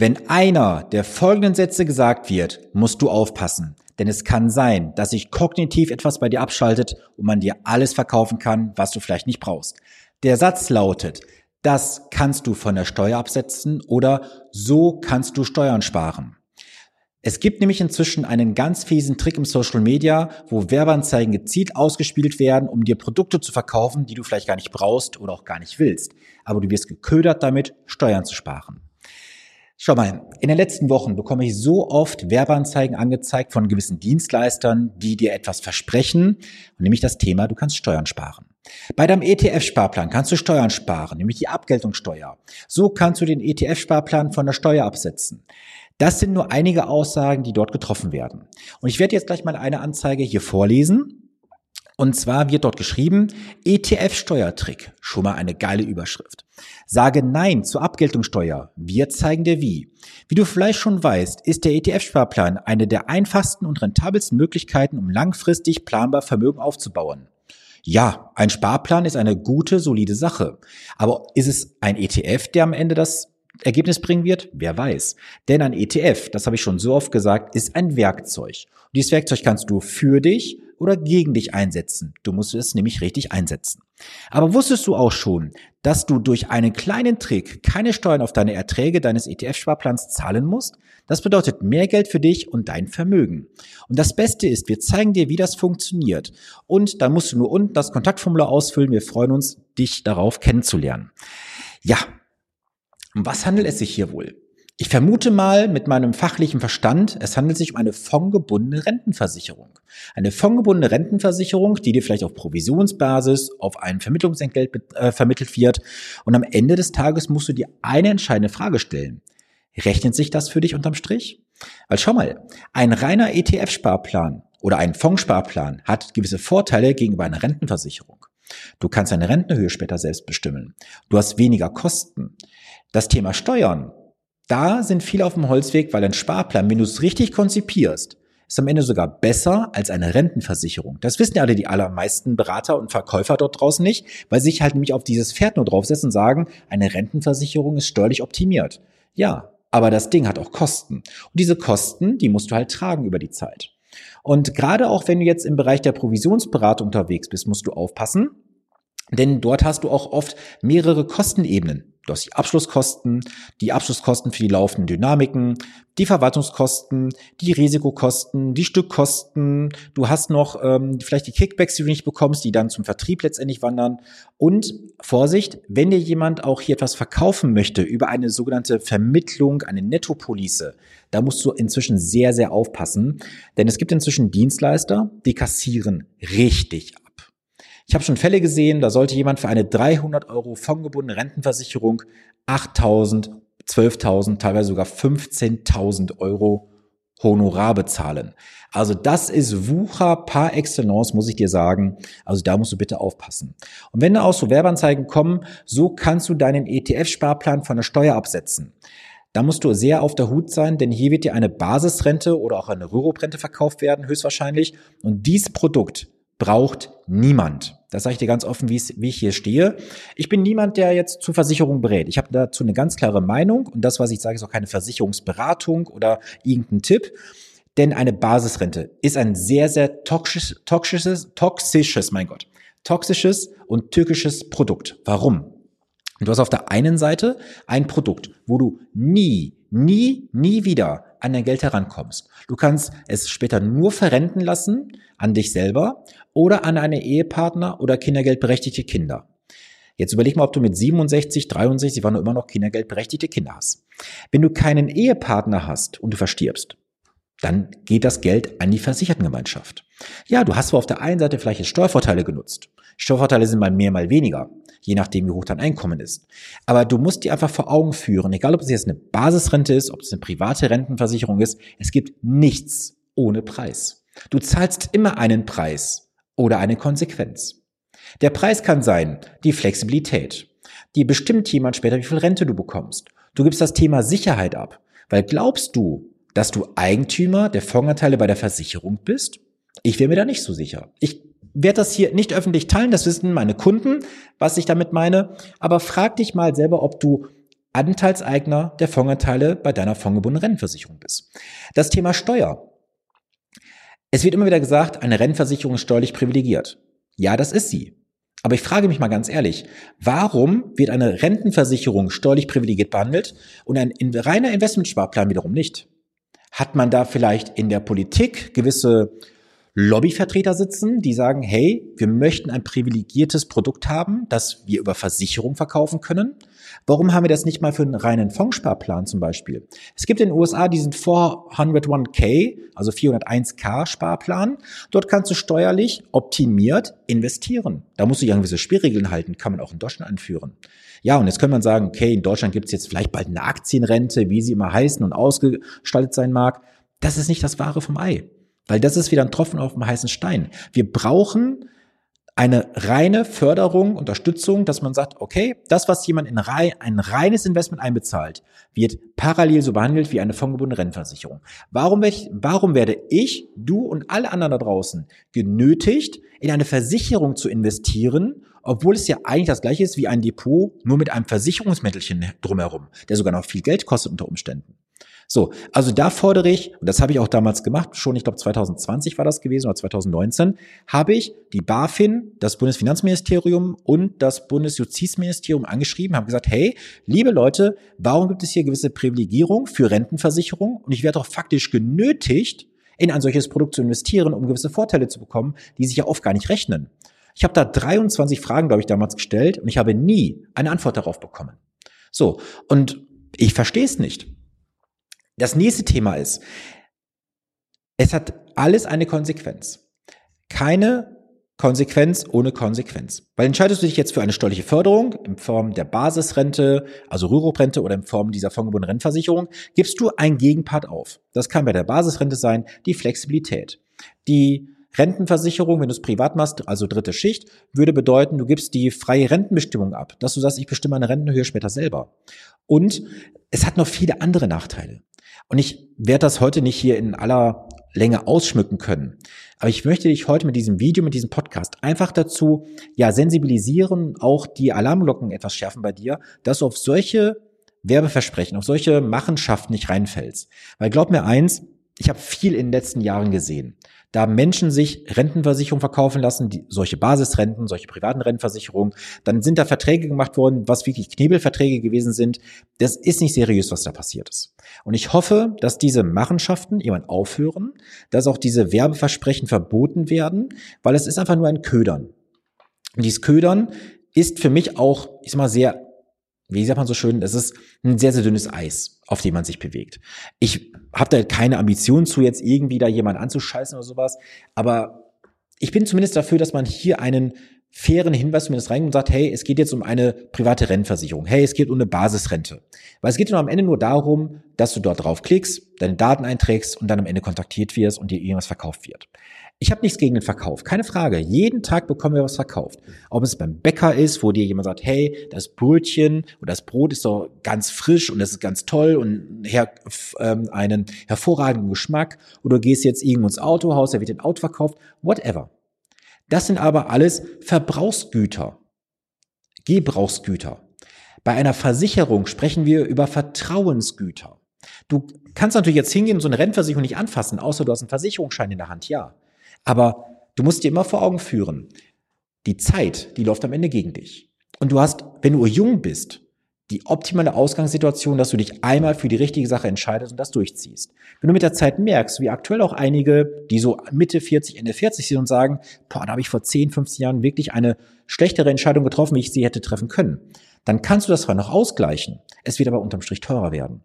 Wenn einer der folgenden Sätze gesagt wird, musst du aufpassen. Denn es kann sein, dass sich kognitiv etwas bei dir abschaltet und man dir alles verkaufen kann, was du vielleicht nicht brauchst. Der Satz lautet, das kannst du von der Steuer absetzen oder so kannst du Steuern sparen. Es gibt nämlich inzwischen einen ganz fiesen Trick im Social Media, wo Werbeanzeigen gezielt ausgespielt werden, um dir Produkte zu verkaufen, die du vielleicht gar nicht brauchst oder auch gar nicht willst. Aber du wirst geködert damit, Steuern zu sparen. Schau mal, in den letzten Wochen bekomme ich so oft Werbeanzeigen angezeigt von gewissen Dienstleistern, die dir etwas versprechen, nämlich das Thema, du kannst Steuern sparen. Bei deinem ETF-Sparplan kannst du Steuern sparen, nämlich die Abgeltungssteuer. So kannst du den ETF-Sparplan von der Steuer absetzen. Das sind nur einige Aussagen, die dort getroffen werden. Und ich werde jetzt gleich mal eine Anzeige hier vorlesen. Und zwar wird dort geschrieben, ETF-Steuertrick. Schon mal eine geile Überschrift. Sage Nein zur Abgeltungssteuer. Wir zeigen dir wie. Wie du vielleicht schon weißt, ist der ETF-Sparplan eine der einfachsten und rentabelsten Möglichkeiten, um langfristig planbar Vermögen aufzubauen. Ja, ein Sparplan ist eine gute, solide Sache. Aber ist es ein ETF, der am Ende das Ergebnis bringen wird? Wer weiß. Denn ein ETF, das habe ich schon so oft gesagt, ist ein Werkzeug. Und dieses Werkzeug kannst du für dich oder gegen dich einsetzen. Du musst es nämlich richtig einsetzen. Aber wusstest du auch schon, dass du durch einen kleinen Trick keine Steuern auf deine Erträge deines ETF-Sparplans zahlen musst? Das bedeutet mehr Geld für dich und dein Vermögen. Und das Beste ist, wir zeigen dir, wie das funktioniert. Und da musst du nur unten das Kontaktformular ausfüllen. Wir freuen uns, dich darauf kennenzulernen. Ja, um was handelt es sich hier wohl? Ich vermute mal mit meinem fachlichen Verstand, es handelt sich um eine fondgebundene Rentenversicherung. Eine fondgebundene Rentenversicherung, die dir vielleicht auf Provisionsbasis auf ein Vermittlungsentgelt äh, vermittelt wird. Und am Ende des Tages musst du dir eine entscheidende Frage stellen. Rechnet sich das für dich unterm Strich? Weil schau mal, ein reiner ETF-Sparplan oder ein Fondssparplan hat gewisse Vorteile gegenüber einer Rentenversicherung. Du kannst deine Rentenhöhe später selbst bestimmen. Du hast weniger Kosten. Das Thema Steuern da sind viele auf dem Holzweg, weil ein Sparplan, wenn du es richtig konzipierst, ist am Ende sogar besser als eine Rentenversicherung. Das wissen ja alle die allermeisten Berater und Verkäufer dort draußen nicht, weil sie sich halt nämlich auf dieses Pferd nur draufsetzen und sagen, eine Rentenversicherung ist steuerlich optimiert. Ja, aber das Ding hat auch Kosten. Und diese Kosten, die musst du halt tragen über die Zeit. Und gerade auch wenn du jetzt im Bereich der Provisionsberatung unterwegs bist, musst du aufpassen, denn dort hast du auch oft mehrere Kostenebenen. Du hast die Abschlusskosten, die Abschlusskosten für die laufenden Dynamiken, die Verwaltungskosten, die Risikokosten, die Stückkosten. Du hast noch ähm, vielleicht die Kickbacks, die du nicht bekommst, die dann zum Vertrieb letztendlich wandern. Und Vorsicht, wenn dir jemand auch hier etwas verkaufen möchte über eine sogenannte Vermittlung, eine Nettopolice, da musst du inzwischen sehr, sehr aufpassen. Denn es gibt inzwischen Dienstleister, die kassieren richtig ich habe schon Fälle gesehen, da sollte jemand für eine 300 Euro fondgebundene Rentenversicherung 8.000, 12.000, teilweise sogar 15.000 Euro Honorar bezahlen. Also das ist Wucher par excellence, muss ich dir sagen. Also da musst du bitte aufpassen. Und wenn da auch so Werbeanzeigen kommen, so kannst du deinen ETF-Sparplan von der Steuer absetzen. Da musst du sehr auf der Hut sein, denn hier wird dir eine Basisrente oder auch eine Rürup-Rente verkauft werden, höchstwahrscheinlich. Und dieses Produkt braucht niemand. Das sage ich dir ganz offen, wie ich hier stehe. Ich bin niemand, der jetzt zur Versicherung berät. Ich habe dazu eine ganz klare Meinung und das, was ich sage, ist auch keine Versicherungsberatung oder irgendein Tipp. Denn eine Basisrente ist ein sehr, sehr toxisches, toxisches, toxisches, mein Gott, toxisches und türkisches Produkt. Warum? Du hast auf der einen Seite ein Produkt, wo du nie, nie, nie wieder an dein Geld herankommst. Du kannst es später nur verrenten lassen an dich selber oder an eine Ehepartner oder kindergeldberechtigte Kinder. Jetzt überleg mal, ob du mit 67, 63, wann du immer noch kindergeldberechtigte Kinder hast. Wenn du keinen Ehepartner hast und du verstirbst, dann geht das Geld an die Versichertengemeinschaft. Ja, du hast zwar auf der einen Seite vielleicht Steuervorteile genutzt. Steuervorteile sind mal mehr, mal weniger, je nachdem, wie hoch dein Einkommen ist. Aber du musst dir einfach vor Augen führen, egal ob es jetzt eine Basisrente ist, ob es eine private Rentenversicherung ist, es gibt nichts ohne Preis. Du zahlst immer einen Preis oder eine Konsequenz. Der Preis kann sein die Flexibilität. Die bestimmt jemand später, wie viel Rente du bekommst. Du gibst das Thema Sicherheit ab. Weil glaubst du, dass du Eigentümer der Fondanteile bei der Versicherung bist? Ich wäre mir da nicht so sicher. Ich werde das hier nicht öffentlich teilen, das wissen meine Kunden, was ich damit meine. Aber frag dich mal selber, ob du Anteilseigner der Fondsanteile bei deiner fondgebundenen Rentenversicherung bist. Das Thema Steuer. Es wird immer wieder gesagt, eine Rentenversicherung ist steuerlich privilegiert. Ja, das ist sie. Aber ich frage mich mal ganz ehrlich, warum wird eine Rentenversicherung steuerlich privilegiert behandelt und ein reiner Investmentsparplan wiederum nicht? Hat man da vielleicht in der Politik gewisse Lobbyvertreter sitzen, die sagen, hey, wir möchten ein privilegiertes Produkt haben, das wir über Versicherung verkaufen können. Warum haben wir das nicht mal für einen reinen Fondssparplan zum Beispiel? Es gibt in den USA diesen 401k, also 401k Sparplan. Dort kannst du steuerlich optimiert investieren. Da musst du ja gewisse Spielregeln halten, kann man auch in Deutschland anführen. Ja, und jetzt könnte man sagen, okay, in Deutschland gibt es jetzt vielleicht bald eine Aktienrente, wie sie immer heißen und ausgestaltet sein mag. Das ist nicht das Wahre vom Ei. Weil das ist wieder ein Tropfen auf dem heißen Stein. Wir brauchen eine reine Förderung, Unterstützung, dass man sagt, okay, das, was jemand in ein reines Investment einbezahlt, wird parallel so behandelt wie eine fondgebundene Rentenversicherung. Warum ich, warum werde ich, du und alle anderen da draußen genötigt, in eine Versicherung zu investieren, obwohl es ja eigentlich das gleiche ist wie ein Depot, nur mit einem Versicherungsmittelchen drumherum, der sogar noch viel Geld kostet unter Umständen. So, also da fordere ich, und das habe ich auch damals gemacht, schon, ich glaube 2020 war das gewesen oder 2019, habe ich die BaFin, das Bundesfinanzministerium und das Bundesjustizministerium angeschrieben, haben gesagt, hey, liebe Leute, warum gibt es hier gewisse Privilegierung für Rentenversicherung? Und ich werde auch faktisch genötigt, in ein solches Produkt zu investieren, um gewisse Vorteile zu bekommen, die sich ja oft gar nicht rechnen. Ich habe da 23 Fragen, glaube ich, damals gestellt und ich habe nie eine Antwort darauf bekommen. So, und ich verstehe es nicht. Das nächste Thema ist, es hat alles eine Konsequenz. Keine Konsequenz ohne Konsequenz. Weil entscheidest du dich jetzt für eine steuerliche Förderung in Form der Basisrente, also Rürup-Rente oder in Form dieser fondgebundenen Rentenversicherung, gibst du einen Gegenpart auf. Das kann bei der Basisrente sein, die Flexibilität. Die Rentenversicherung, wenn du es privat machst, also dritte Schicht, würde bedeuten, du gibst die freie Rentenbestimmung ab, dass du sagst, ich bestimme meine Rentenhöhe später selber. Und es hat noch viele andere Nachteile. Und ich werde das heute nicht hier in aller Länge ausschmücken können. Aber ich möchte dich heute mit diesem Video, mit diesem Podcast einfach dazu, ja, sensibilisieren, auch die Alarmglocken etwas schärfen bei dir, dass du auf solche Werbeversprechen, auf solche Machenschaften nicht reinfällst. Weil glaub mir eins, ich habe viel in den letzten Jahren gesehen. Da Menschen sich Rentenversicherungen verkaufen lassen, die, solche Basisrenten, solche privaten Rentenversicherungen. Dann sind da Verträge gemacht worden, was wirklich Knebelverträge gewesen sind. Das ist nicht seriös, was da passiert ist. Und ich hoffe, dass diese Machenschaften jemand aufhören, dass auch diese Werbeversprechen verboten werden, weil es ist einfach nur ein Ködern. Und dieses Ködern ist für mich auch, ich sag mal, sehr wie sagt man so schön, es ist ein sehr, sehr dünnes Eis, auf dem man sich bewegt. Ich habe da keine Ambition zu, jetzt irgendwie da jemand anzuscheißen oder sowas, aber ich bin zumindest dafür, dass man hier einen fairen Hinweis zumindest rein und sagt, hey, es geht jetzt um eine private Rentenversicherung. Hey, es geht um eine Basisrente. Weil es geht nur am Ende nur darum, dass du dort drauf klickst, deine Daten einträgst und dann am Ende kontaktiert wirst und dir irgendwas verkauft wird. Ich habe nichts gegen den Verkauf, keine Frage. Jeden Tag bekommen wir was verkauft. Ob es beim Bäcker ist, wo dir jemand sagt, hey, das Brötchen oder das Brot ist doch ganz frisch und das ist ganz toll und her, ähm, einen hervorragenden Geschmack. Oder du gehst jetzt irgendwo ins Autohaus, da wird ein Auto verkauft, whatever. Das sind aber alles Verbrauchsgüter, Gebrauchsgüter. Bei einer Versicherung sprechen wir über Vertrauensgüter. Du kannst natürlich jetzt hingehen und so eine Rennversicherung nicht anfassen, außer du hast einen Versicherungsschein in der Hand, ja. Aber du musst dir immer vor Augen führen, die Zeit, die läuft am Ende gegen dich. Und du hast, wenn du jung bist, die optimale Ausgangssituation, dass du dich einmal für die richtige Sache entscheidest und das durchziehst. Wenn du mit der Zeit merkst, wie aktuell auch einige, die so Mitte 40, Ende 40 sind und sagen, boah, da habe ich vor 10, 15 Jahren wirklich eine schlechtere Entscheidung getroffen, wie ich sie hätte treffen können, dann kannst du das zwar noch ausgleichen. Es wird aber unterm Strich teurer werden.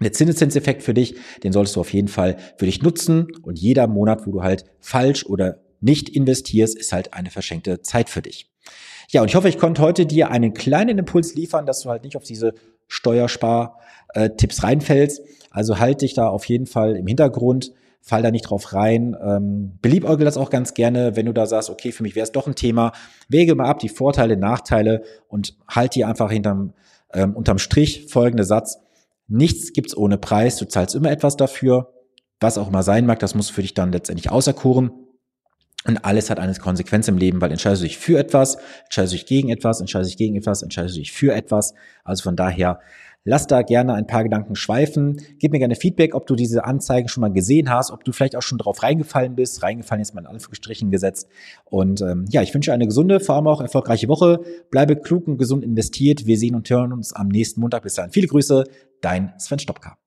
Der Zinseszinseffekt für dich, den solltest du auf jeden Fall für dich nutzen und jeder Monat, wo du halt falsch oder nicht investierst, ist halt eine verschenkte Zeit für dich. Ja, und ich hoffe, ich konnte heute dir einen kleinen Impuls liefern, dass du halt nicht auf diese Steuerspar-Tipps reinfällst. Also halt dich da auf jeden Fall im Hintergrund, fall da nicht drauf rein. Ähm, beliebäugel das auch ganz gerne, wenn du da sagst, okay, für mich wäre es doch ein Thema. Wege mal ab die Vorteile, Nachteile und halt dir einfach hinterm, ähm, unterm Strich folgende Satz. Nichts gibt's ohne Preis. Du zahlst immer etwas dafür. Was auch immer sein mag, das musst du für dich dann letztendlich auserkoren. Und alles hat eine Konsequenz im Leben, weil entscheidest du dich für etwas, entscheidest du dich gegen etwas, entscheidest du dich gegen etwas, entscheidest du dich für etwas. Also von daher, lass da gerne ein paar Gedanken schweifen. Gib mir gerne Feedback, ob du diese Anzeigen schon mal gesehen hast, ob du vielleicht auch schon drauf reingefallen bist. Reingefallen ist mal in Anführungsstrichen gesetzt. Und ähm, ja, ich wünsche eine gesunde, vor allem auch erfolgreiche Woche. Bleibe klug und gesund investiert. Wir sehen und hören uns am nächsten Montag. Bis dahin. Viele Grüße, dein Sven Stopka.